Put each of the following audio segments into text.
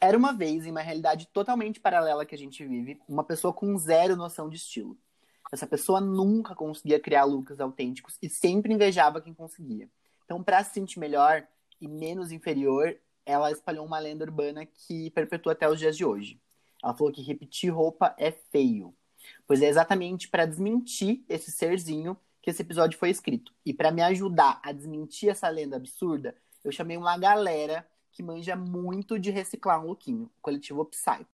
Era uma vez, em uma realidade totalmente paralela que a gente vive, uma pessoa com zero noção de estilo. Essa pessoa nunca conseguia criar looks autênticos e sempre invejava quem conseguia. Então, para se sentir melhor e menos inferior, ela espalhou uma lenda urbana que perpetua até os dias de hoje. Ela falou que repetir roupa é feio. Pois é exatamente para desmentir esse serzinho que esse episódio foi escrito. E para me ajudar a desmentir essa lenda absurda, eu chamei uma galera que manja muito de reciclar um lookinho, o coletivo Psy.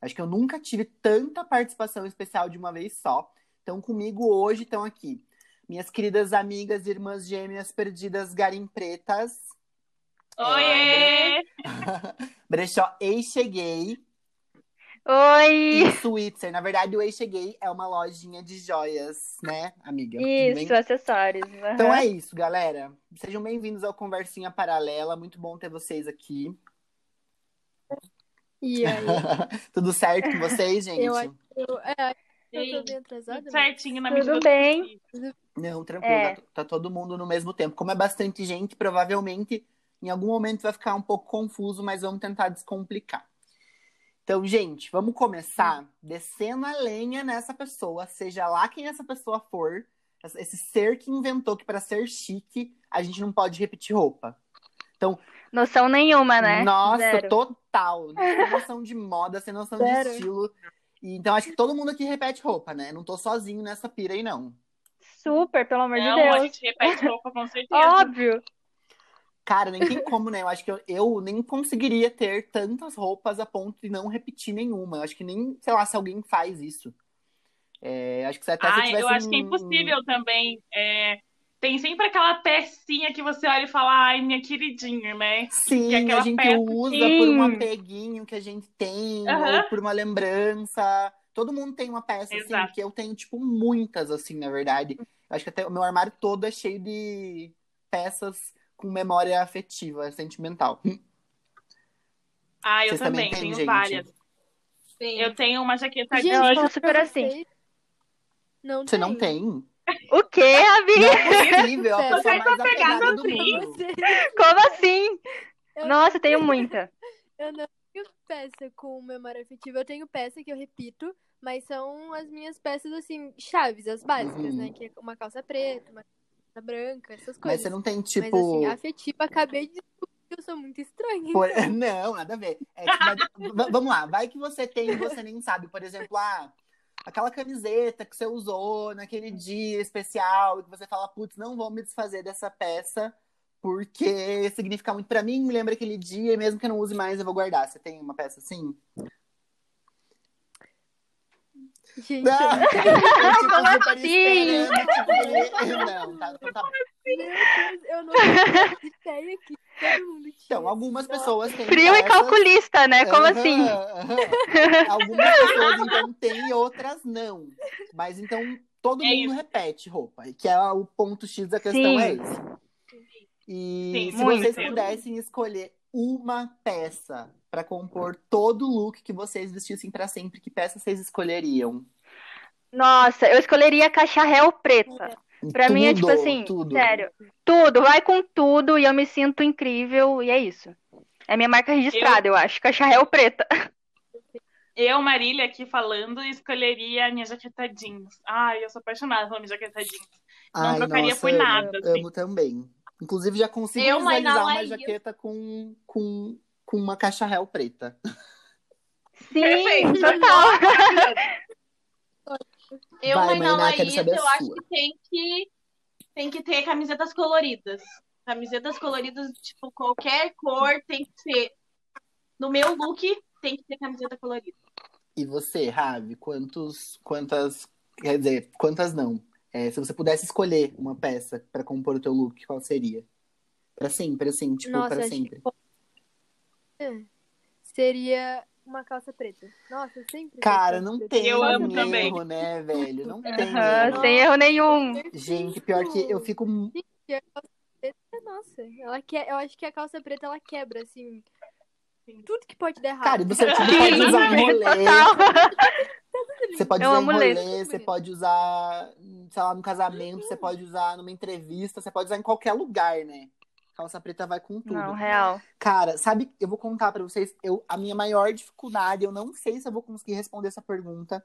Acho que eu nunca tive tanta participação especial de uma vez só. Então, comigo hoje estão aqui minhas queridas amigas, irmãs gêmeas perdidas garimpretas. Oiê! Brechó Ei Cheguei. Oi! E Switzer. Na verdade, o Ei Cheguei é uma lojinha de joias, né, amiga? Isso, Bem... acessórios. Uhum. Então é isso, galera. Sejam bem-vindos ao Conversinha Paralela. Muito bom ter vocês aqui. E aí? Tudo certo com vocês, gente? Eu, eu, é, eu tô bem atrasada. Tudo certinho na Tudo medida bem. Não, tranquilo. É. Tá, tá todo mundo no mesmo tempo. Como é bastante gente, provavelmente em algum momento vai ficar um pouco confuso, mas vamos tentar descomplicar. Então, gente, vamos começar descendo a lenha nessa pessoa, seja lá quem essa pessoa for, esse ser que inventou que para ser chique a gente não pode repetir roupa. Então, Noção nenhuma, né? nossa, Zero. total. Sem noção de moda, sem noção de Zero. estilo. E, então, acho que todo mundo aqui repete roupa, né? Não tô sozinho nessa pira aí, não. Super, pelo amor Não, de a Deus. gente repete roupa com certeza. Óbvio. Cara, nem tem como, né? Eu acho que eu, eu nem conseguiria ter tantas roupas a ponto de não repetir nenhuma. Eu acho que nem, sei lá, se alguém faz isso. É, acho que se até se eu Ai, tivesse eu acho que é um- impossível também. É, tem sempre aquela pecinha que você olha e fala, ai, minha queridinha, né? Sim, que é aquela a gente peça usa que- por um Sim. apeguinho que a gente tem, ou por uma lembrança. Todo mundo tem uma peça, assim, Exato. que eu tenho, tipo, muitas, assim, na verdade. Eu acho que até o meu armário todo é cheio de peças com memória afetiva, sentimental. Ah, eu Vocês também também, tenho gente? várias. Eu tenho uma jaqueta Gente, Eu de acho super pra assim. Não Você tem. não tem? O quê, Não amiga? é possível, a Você pessoa mais apegada do assim. mundo. Como assim? Eu- Nossa, eu tenho muita. Eu não tenho peça com memória afetiva. Eu tenho peça que eu repito, mas são as minhas peças, assim, chaves, as básicas, Uhum. né? Que é uma calça preta, uma calça branca, essas Mas coisas. você não tem, Mas, tipo... assim, afetiva, acabei de descobrir que eu sou muito estranha. Por- Não, nada a ver. É, tipo, mas- vamos lá, vai que você tem e você nem sabe. Por exemplo, ah, aquela camiseta que você usou naquele dia especial, e que você fala, putz, não vou me desfazer dessa peça, porque significa muito pra mim, me lembra aquele dia, e mesmo que eu não use mais, eu vou guardar. Você tem uma peça assim? Gente, Não! Eu, tipo, Como super assim? tipo, ele- Não, tá, então tá bom. eu não tenho tinha. Então, algumas pessoas têm Frio e calculista, né? Como Aham, assim? aham. Algumas pessoas então têm e outras não. Mas então todo É mundo isso. repete roupa, que é o ponto X da questão Sim. é esse. E Sim, se vocês pudessem escolher uma peça para compor todo o look que vocês vestissem para sempre, que peça vocês escolheriam? Nossa, eu escolheria a caixa réu preta. Pra mim é tipo Tudo, assim, tudo. sério. Tudo, vai com tudo e eu me sinto incrível e é isso. É minha marca registrada, eu, acho. Caixa réu preta. Eu, Marília, aqui falando, escolheria a minha jaqueta jeans. Ai, eu sou apaixonada pela minha jaqueta jeans. Não Ai, trocaria nossa, por nada, assim. amo também. Inclusive já consigo Eu, visualizar uma é jaqueta com, com, com uma caixa réu preta. Sim, Perfeito. total. Eu, Vai, Mainá, quero saber eu acho que tem que tem que ter camisetas coloridas. Camisetas coloridas, tipo, qualquer cor tem que ser. No meu look, tem que ter camiseta colorida. E você, Ravi, quantos, quantas, quer dizer, quantas não? É, se você pudesse escolher uma peça para compor o teu look, qual seria? Pra sempre, assim, tipo, Nossa, pra acho que sempre. seria uma calça preta. Nossa, sempre. Cara, não tem. Eu amo erro, também. né, velho? Não tem erro. sem erro nenhum. Gente, pior que eu fico... E a calça preta, nossa, ela que... eu acho que a calça preta ela quebra, assim. Tudo que pode dar errado. Cara, e você tipo, pode usar Sim, rolê. Você pode Eu usar amo em rolê, você pode usar, sei lá, no casamento, você pode usar numa entrevista, você pode usar em qualquer lugar, né? Calça preta vai com tudo. Não, real. Cara, sabe, eu vou contar pra vocês, eu, a minha maior dificuldade, eu não sei se eu vou conseguir responder essa pergunta,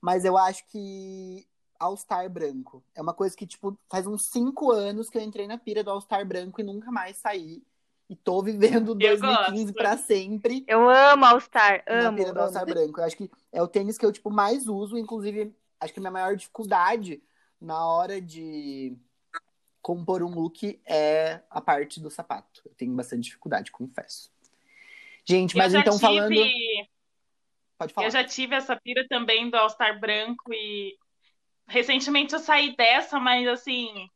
mas eu acho que All-Star branco. É uma coisa que, tipo, faz uns cinco anos que eu entrei na pira do All-Star branco e nunca mais saí. E tô vivendo Eu 2015 gosto. pra sempre Eu amo All Star, na amo. pira do amo. All-Star branco. Eu acho que é o tênis que eu, tipo, mais uso. Inclusive, acho que a minha maior dificuldade na hora de compor um look é a parte do sapato. Eu tenho bastante dificuldade, confesso. Gente, mas então tive, falando. Pode falar. Eu já tive essa pira também do All-Star branco e recentemente eu saí dessa, mas assim,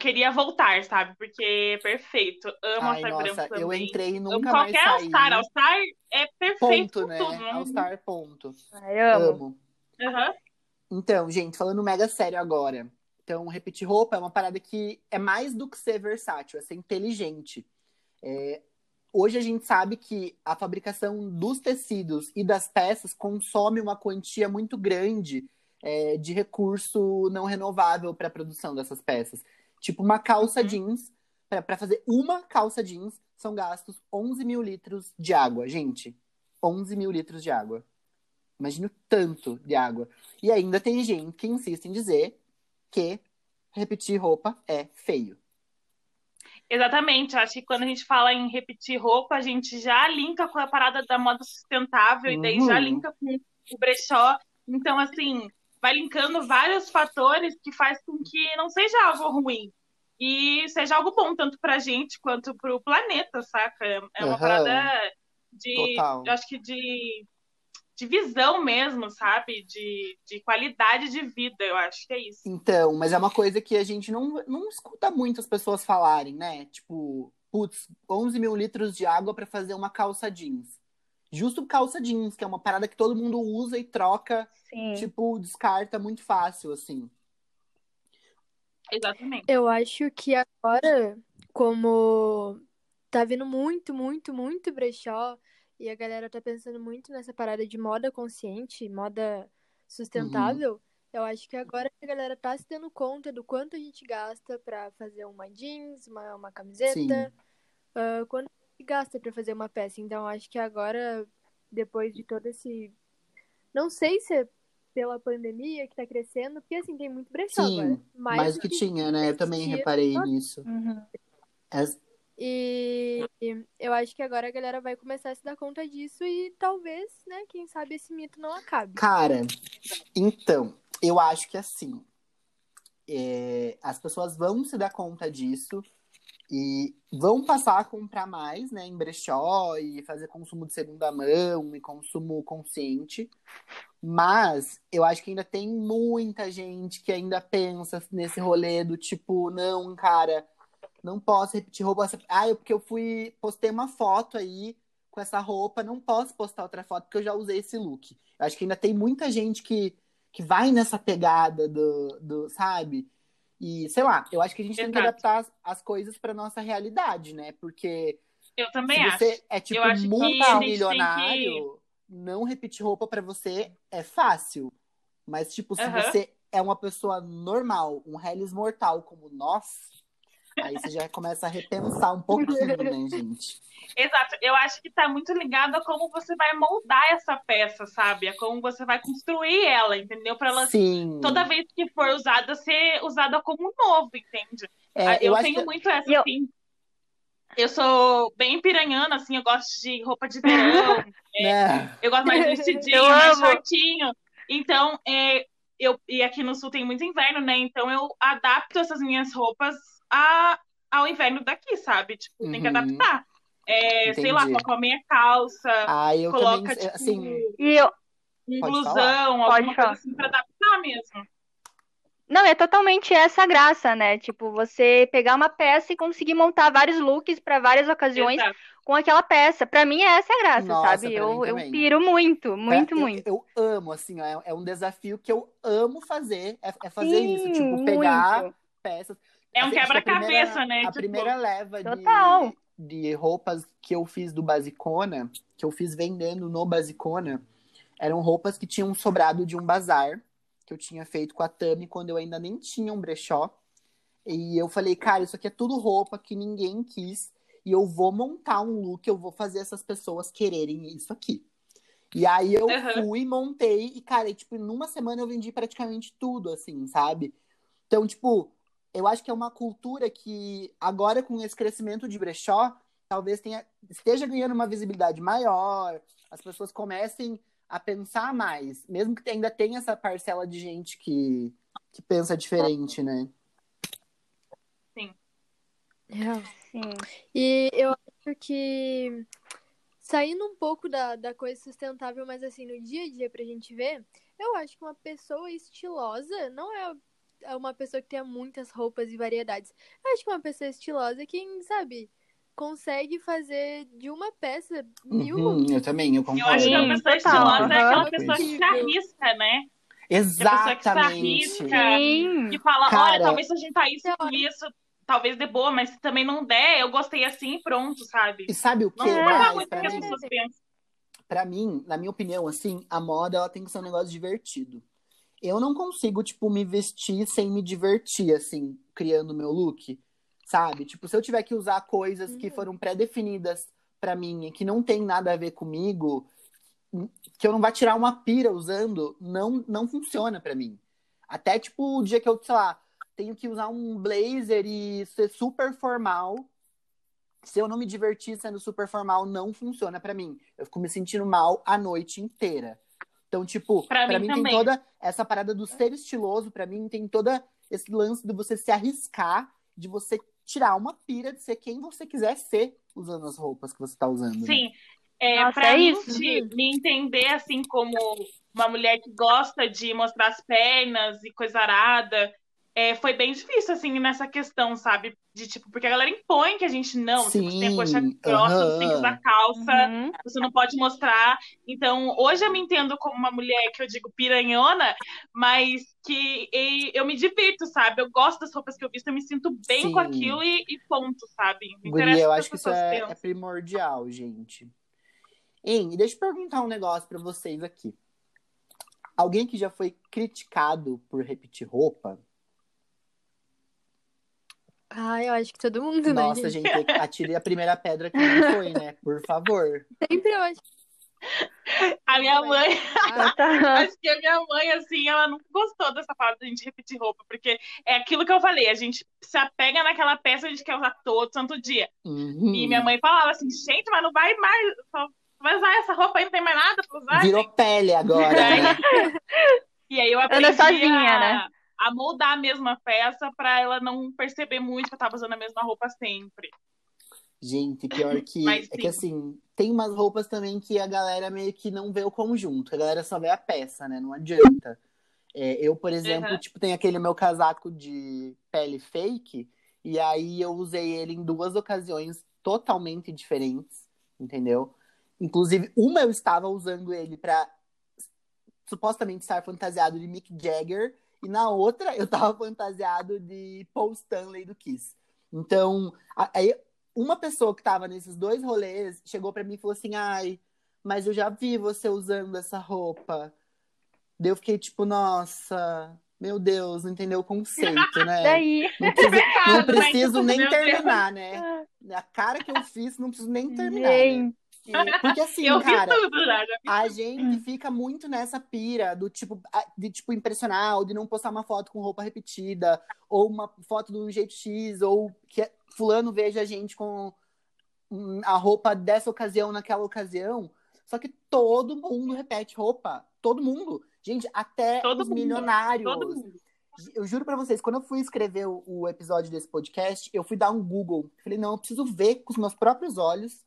queria voltar, sabe? Porque é perfeito. Amo Ai, All-Star nossa, eu entrei e Amo nunca mais qualquer saí. All-Star. All-Star é perfeito Ponto, né? tudo. né? All-Star, ponto. Ai, amo. Amo. Aham. Então, gente, falando mega sério agora. Então, repetir roupa é uma parada que é mais do que ser versátil, é ser inteligente. É, hoje a gente sabe que a fabricação dos tecidos e das peças consome uma quantia muito grande é, de recurso não renovável para a produção dessas peças. Tipo, uma calça Uhum. jeans, para fazer uma calça jeans, são gastos 11 mil litros de água. Gente, 11 mil litros de água. Imagina o tanto de água. E ainda tem gente que insiste em dizer que repetir roupa é feio. Exatamente. Acho que quando a gente fala em repetir roupa, a gente já linka com a parada da moda sustentável e daí Uhum. já linka com o brechó. Então, assim, vai linkando vários fatores que faz com que não seja algo ruim. E seja algo bom, tanto pra gente quanto pro planeta, saca? É uma Aham. parada de. Total. Eu acho que de, de visão mesmo, sabe? De, de qualidade de vida, eu acho que é isso. Então, mas é uma coisa que a gente não, não escuta muitas pessoas falarem, né? Tipo, putz, 11 mil litros de água para fazer uma calça jeans. Justo calça jeans, que é uma parada que todo mundo usa e troca, Sim. tipo, descarta muito fácil, assim. Exatamente. Eu acho que agora, como tá vindo muito, muito, muito brechó, e a galera tá pensando muito nessa parada de moda consciente, moda sustentável, eu acho que agora a galera tá se dando conta do quanto a gente gasta pra fazer uma jeans, uma, uma camiseta, Sim. ah, quanto gasta pra fazer uma peça. Então, acho que agora, depois de todo esse. Não sei se é pela pandemia que tá crescendo, porque assim, tem muito brechó Sim, agora. Mais do que tinha, né? Eu também reparei nisso. Uhum. As- E eu acho que agora a galera vai começar a se dar conta disso e talvez, né, quem sabe esse mito não acabe. Cara, então, eu acho que assim, é, as pessoas vão se dar conta disso e vão passar a comprar mais, né, em brechó e fazer consumo de segunda mão e consumo consciente. Mas eu acho que ainda tem muita gente que ainda pensa nesse rolê do tipo, não, cara, não posso repetir roupa. Ah, é porque eu fui, postei uma foto aí com essa roupa, não posso postar outra foto porque eu já usei esse look. Eu acho que ainda tem muita gente que, que vai nessa pegada do, do, sabe? E, sei lá, eu acho que a gente tem que Exato. adaptar as, as coisas pra nossa realidade, né? Porque Eu também se acho. você é tipo Eu acho que gente tem multimilionário, não repetir roupa pra você é fácil. Mas, tipo, se você é uma pessoa normal, um Hellis mortal como nós, aí você já começa a repensar um pouquinho, né, gente? Exato. Eu acho que tá muito ligado a como você vai moldar essa peça, sabe? A como você vai construir ela, entendeu? Pra ela, Sim. toda vez que for usada, ser usada como novo, entende? É, Ah, eu acho tenho que- muito essa, eu- assim. Eu sou bem piranhana, assim, eu gosto de roupa de verão, né? eu gosto mais de vestidinho, Eu mais amo. shortinho. Então, é, eu, e aqui no sul tem muito inverno, né? Então eu adapto essas minhas roupas a, ao inverno daqui, sabe? Tipo, tem que Uhum. adaptar. É, sei lá, coloca uma meia calça, Ah, eu coloca, também, tipo, assim, eu. um Pode blusão, falar. alguma Pode coisa falar. assim pra adaptar mesmo. Não, é totalmente essa a graça, né? Tipo, você pegar uma peça e conseguir montar vários looks pra várias ocasiões Exato. com aquela peça. Pra mim, essa é a graça, Nossa, sabe? pra Eu, eu piro muito, muito, eu- muito. Eu, amo, assim, é, é um desafio que eu amo fazer, é, é fazer Sim, isso, tipo, pegar muito. peças. É um Assim, quebra-cabeça, né? A Tipo, primeira leva de, Total. de roupas que eu fiz do Basicona, que eu fiz vendendo no Basicona, Eram roupas que tinham sobrado de um bazar que eu tinha feito com a Tami quando eu ainda nem tinha um brechó. E eu falei, cara, isso aqui é tudo roupa que ninguém quis. E eu vou montar um look, eu vou fazer essas pessoas quererem isso aqui. E aí eu Uhum. fui, montei, e, cara, e, tipo, numa semana eu vendi praticamente tudo, assim, sabe? Então, tipo, eu acho que é uma cultura que agora, com esse crescimento de brechó, talvez tenha, esteja ganhando uma visibilidade maior, as pessoas comecem a pensar mais, mesmo que ainda tenha essa parcela de gente que, que pensa diferente, né? Real. Sim. E eu acho que saindo um pouco da, da coisa sustentável, mas assim, no dia a dia pra gente ver, eu acho que uma pessoa estilosa não é é uma pessoa que tenha muitas roupas e variedades. Eu acho que uma pessoa estilosa é quem, sabe, consegue fazer de uma peça mil Uhum, eu também, eu Eu acho que concordo. uma pessoa estilosa é aquela pessoa que se arrisca, né? Exatamente. arrisca. Sim. Que fala, Cara- olha, talvez se a gente tá isso com isso, talvez dê boa, mas se também não der, eu gostei assim e pronto, sabe? E sabe o que Não mais muito que as mim? pessoas pensam. Pra mim, na minha opinião, assim, a moda ela tem que ser um negócio divertido. Eu não consigo, tipo, me vestir sem me divertir, assim, criando meu look, sabe? Tipo, se eu tiver que usar coisas que Uhum. foram pré-definidas pra mim e que não tem nada a ver comigo, que eu não vá tirar uma pira usando, não, não funciona pra mim. Até, tipo, o dia que eu, sei lá, tenho que usar um blazer e ser super formal, se eu não me divertir sendo super formal, não funciona pra mim. Eu fico me sentindo mal a noite inteira. Então, tipo, Pra pra, mim mim, tem toda essa parada do ser estiloso, pra mim tem toda esse lance de você se arriscar, de você tirar uma pira de ser quem você quiser ser usando as roupas que você tá usando. né? Sim. É, Nossa, pra é isso. te- me entender assim como uma mulher que gosta de mostrar as pernas e coisa arada, é, foi bem difícil, assim, nessa questão, sabe? De tipo, porque a galera impõe que a gente não, tipo, você tem Sim, coxa grossa, você tem que usar calça, Uhum. você não pode mostrar. Então, hoje eu me entendo como uma mulher que eu digo piranhona, mas que e- eu me divirto, sabe? Eu gosto das roupas que eu visto, eu me sinto bem com Sim. aquilo e, e ponto, sabe? Não Guria, interessa eu acho que isso é, é primordial, gente. Hein, e deixa eu perguntar um negócio pra vocês aqui. Alguém que já foi criticado por repetir roupa? Ah, eu acho que todo mundo, Nossa, né, gente? gente, atire a primeira pedra que não foi, né? Por favor. Sempre eu acho. A minha mãe, Ah, Tá. acho que a minha mãe, assim, ela não gostou dessa parada da gente repetir roupa, porque é aquilo que eu falei, a gente se apega naquela peça, a gente quer usar todo santo dia. Uhum. E minha mãe falava assim, gente, mas não vai mais, só vai usar essa roupa aí, não tem mais nada pra usar, Virou gente. pele agora, né? E aí eu aprendi Anda sozinha, a, né? A moldar a mesma peça pra ela não perceber muito que eu tava usando a mesma roupa sempre. Gente, pior que. Mas é que sim. assim, tem umas roupas também que a galera meio que não vê o conjunto. A galera só vê a peça, né? Não adianta. É, eu, por exemplo, Uhum. tipo, tenho aquele meu casaco de pele fake, e aí eu usei ele em duas ocasiões totalmente diferentes, entendeu? Inclusive, uma eu estava usando ele pra supostamente estar fantasiado de Mick Jagger, e na outra eu tava fantasiado de Paul Stanley do Kiss. Então, aí uma pessoa que tava nesses dois rolês chegou pra mim e falou assim: ai, mas eu já vi você usando essa roupa. Daí eu fiquei tipo, nossa, meu Deus, não entendeu o conceito, né? Daí. Não preciso, não né? preciso Tipo, nem terminar, né? A cara que eu fiz, não preciso nem terminar. né? Porque assim, eu cara, tudo já. a gente fica muito nessa pira do tipo, de tipo impressionar, ou de não postar uma foto com roupa repetida, ou uma foto de um jeito X, ou que fulano veja a gente com hum, a roupa dessa ocasião naquela ocasião. Só que todo mundo repete roupa. Todo mundo. Gente, até Todo os mundo. milionários. Eu juro pra vocês, quando eu fui escrever o, o episódio desse podcast, eu fui dar um Google. Falei, não, eu preciso ver com os meus próprios olhos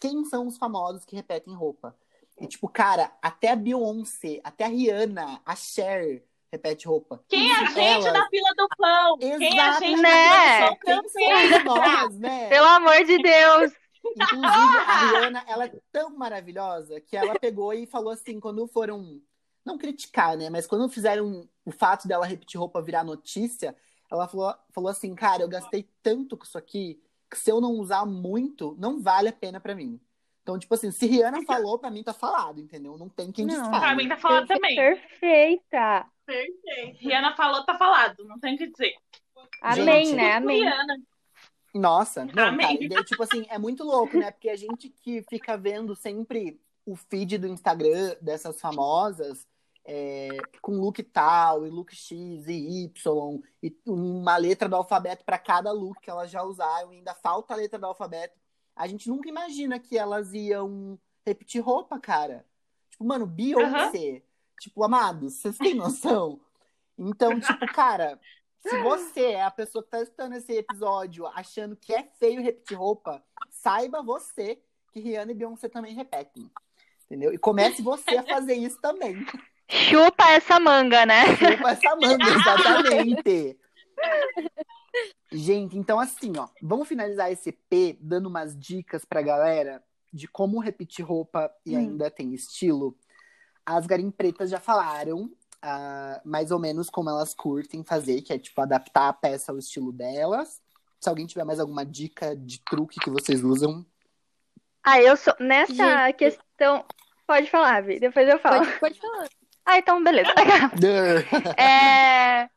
quem são os famosos que repetem roupa. E, tipo, cara, até a Beyoncé, até a Rihanna, a Cher repete roupa. Quem é a gente elas. na fila do pão? Quem é a gente Né? na fila do pão também? somos nós, né? Pelo amor de Deus. Inclusive, a Rihanna, ela é tão maravilhosa que ela pegou e falou assim, quando foram, não criticar, né? Mas quando fizeram o fato dela repetir roupa virar notícia, ela falou, falou assim, cara, eu gastei tanto com isso aqui, que se eu não usar muito, não vale a pena pra mim. Então, tipo assim, se Rihanna falou, pra mim tá falado, entendeu? Não tem quem Não. desfale. Pra mim tá falando também. Perfeita. Perfeito. Rihanna falou, tá falado. Não tem o que dizer. Amém, Gente, né? Amém. Rihanna. Nossa, não, Amém. cara, daí, tipo assim, é muito louco, né? Porque a gente que fica vendo sempre o feed do Instagram dessas famosas, é, com look tal, e look X e Y, e uma letra do alfabeto para cada look que elas já usaram, e ainda falta a letra do alfabeto. A gente nunca imagina que elas iam repetir roupa, cara. Tipo, mano, Beyoncé. Tipo, amados, vocês têm noção? Então, tipo, cara, se você é a pessoa que tá escutando esse episódio achando que é feio repetir roupa, saiba você que Rihanna e Beyoncé também repetem. Entendeu? E comece você a fazer isso também. Chupa essa manga, né? Chupa essa manga, exatamente. Gente, então assim, ó, vamos finalizar esse EP dando umas dicas pra galera de como repetir roupa e Hum. ainda tem estilo. As garimpretas já falaram ah, mais ou menos como elas curtem fazer, que é tipo adaptar a peça ao estilo delas. Se alguém tiver mais alguma dica de truque que vocês usam, Ah, eu sou. Nessa Gente. questão. Pode falar, Vi. Depois eu falo. Pode, pode falar. Ah, então beleza. É...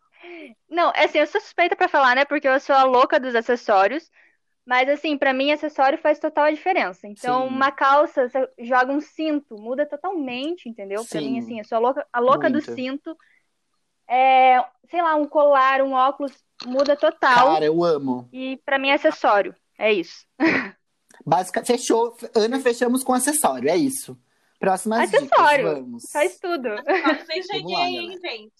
Não, é assim, eu sou suspeita pra falar, né? Porque eu sou a louca dos acessórios. Mas, assim, pra mim, acessório faz total a diferença. Então, Sim. uma calça, você joga um cinto, muda totalmente, entendeu? Pra mim, Sim. assim, eu sou a louca, a louca do cinto. É, sei lá, um colar, um óculos, muda total. Cara, eu amo. E pra mim, é acessório. É isso. Básica, fechou. Ana, fechamos com acessório, é isso. Próximas Acessório. dicas, vamos. Faz tudo. Lá, cheguei, hein, gente.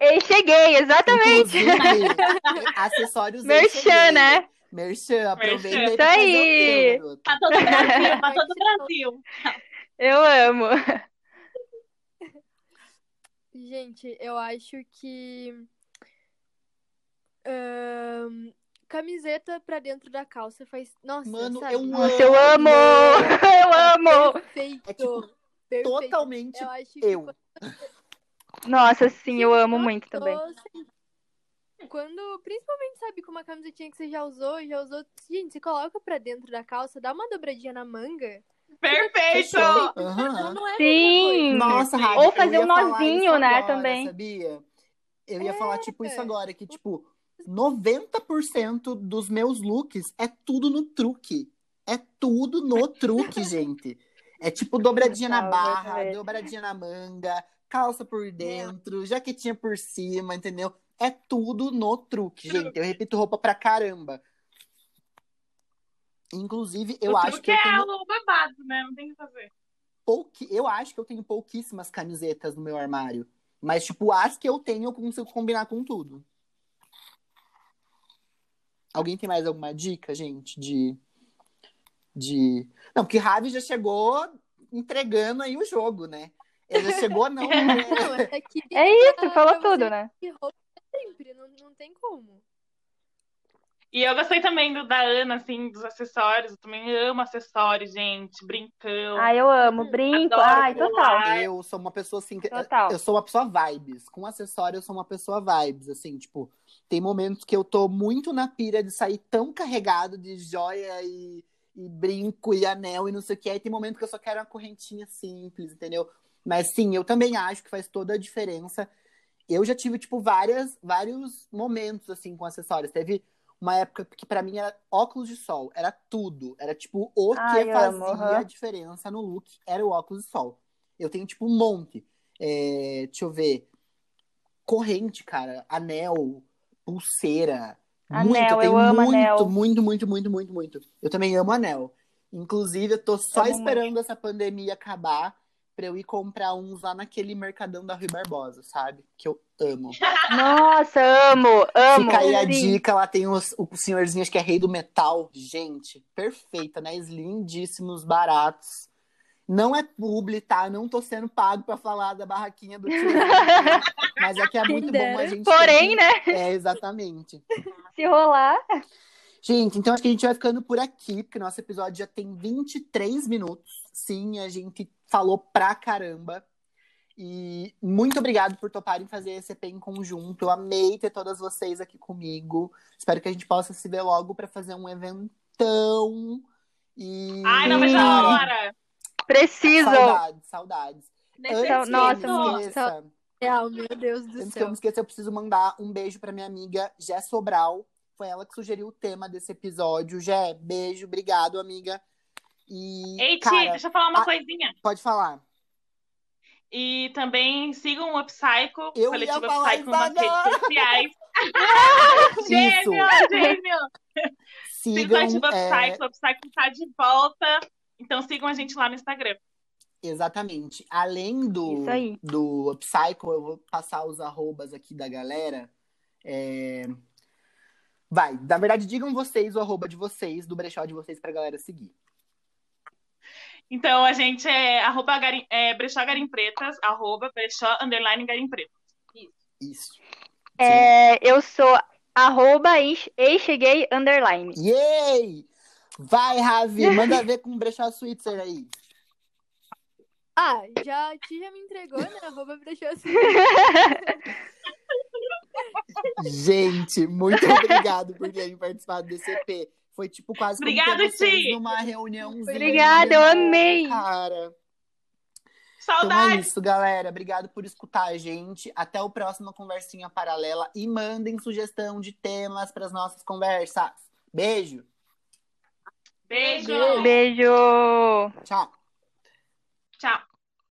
Ei, cheguei, exatamente. Inclusive, acessórios eu Merchan, né? Merchan, aproveita Isso aí. teu. Pra todo o Brasil, pra todo o Brasil. Eu amo. Gente, eu acho que. ahn, camiseta pra dentro da calça faz. Nossa, Mano, sabe? eu amo. Nossa, eu amo! Eu amo! Perfeito. É tipo, perfeito. Totalmente Eu acho que eu. Nossa, sim, eu amo muito tô também. Quando, principalmente, sabe, com uma camisetinha que você já usou, já usou. Gente, você coloca pra dentro da calça, dá uma dobradinha na manga. Perfeito! Não, é mesma Sim! Nossa, Rabi, Ou fazer um nozinho, né, agora, também. Sabia? Eu ia É. falar, tipo, isso agora, que, tipo, 90% dos meus looks é tudo no truque. É tudo no truque, gente. É tipo dobradinha na barra, verdade. dobradinha na manga, calça por dentro, jaquetinha por cima, entendeu? É tudo no truque, gente. Eu repito roupa pra caramba. Inclusive, eu o acho que eu é tenho o babado, né? Não tem o que fazer. pouqui... eu acho que eu tenho pouquíssimas camisetas no meu armário. Mas, tipo, as que eu tenho, eu consigo combinar com tudo. Alguém tem mais alguma dica, gente? De. de... Não, porque Ravi já chegou entregando aí o jogo, né? Ele já chegou, não. né? Não, é que É isso, falou tudo, né? roupa sempre, não, não tem como. E eu gostei também do da Ana, assim, dos acessórios. Eu também amo acessórios, gente. Brincão. Ai, eu amo. Brinco. Adoro Ai, total. Eu sou uma pessoa assim. que- Total. Eu sou uma pessoa vibes. Com acessório, eu sou uma pessoa vibes. Assim, tipo, tem momentos que eu tô muito na pira de sair tão carregado de joia e, e brinco e anel e não sei o que. Aí tem momento que eu só quero uma correntinha simples, entendeu? Mas sim, eu também acho que faz toda a diferença. Eu já tive, tipo, várias, vários momentos, assim, com acessórios. Teve uma época que pra mim era óculos de sol. Era tudo. Era, tipo, o Ai, que amo, fazia aham. a diferença no look era o óculos de sol. Eu tenho, tipo, um monte. É, deixa eu ver. Corrente, cara. Anel, pulseira. Anel, muito, eu eu amo muito, anel. muito, muito, muito, muito, muito. Eu também amo anel. Inclusive, eu tô só Amo esperando essa pandemia acabar pra eu ir comprar uns lá naquele mercadão da Rui Barbosa, sabe? Que eu amo. Nossa, amo, amo. Fica aí a dica, lá tem os, o senhorzinho, acho que é rei do metal. Gente, perfeita, né? Lindíssimos, baratos. Não é publi, tá? Não tô sendo pago pra falar da barraquinha do tio. mas é que é muito bom a gente. Porém, ter né? É, exatamente. Se rolar. Gente, então acho que a gente vai ficando por aqui, porque nosso episódio já tem 23 minutos. Sim, a gente falou pra caramba. E muito obrigado por toparem fazer esse EP em conjunto. Eu amei ter todas vocês aqui comigo. Espero que a gente possa se ver logo pra fazer um eventão. E... Ai, não vejo a Sim. hora. Preciso. Saudades, saudades. Antes Nossa, esqueça, Real, meu Deus do antes que eu céu. me esqueça, eu preciso mandar um beijo pra minha amiga Jé Sobral. Foi ela que sugeriu o tema desse episódio. Jé, beijo, obrigado, amiga. E, Ei, Ti, cara, deixa eu falar uma a- coisinha. pode falar. E também sigam o Upcycle, Eu coletivo ia falar Upcycle nas redes sociais. Isso. Gêmeo, gêmeo. Siga o Sigam, coletivo é, Upcycle, o Upcycle tá de volta. Então sigam a gente lá no Instagram. Exatamente. Além do, Isso do Upcycle, eu vou passar os arrobas aqui da galera. É, Vai, na verdade, digam vocês o arroba de vocês, do brechó de vocês, pra galera seguir. Então a gente é arroba garim, é, brechó garim pretas, arroba brechó underline garim pretas. Isso. É, eu sou arroba e e cheguei underline. Yay! Vai, Ravi, manda ver com o brechó Switzer aí. Ah, já, a Ti já me entregou, né? Arroba brechó. Gente, muito obrigado por terem participado desse EP. Foi tipo quase Obrigado, Ti. numa reuniãozinha. Obrigada, eu amei. Cara. Então é Saudades! isso, galera. Obrigado por escutar a gente. Até o próximo Conversinha Paralela. E mandem sugestão de temas para as nossas conversas. Beijo. Beijo! Beijo. Tchau. Tchau!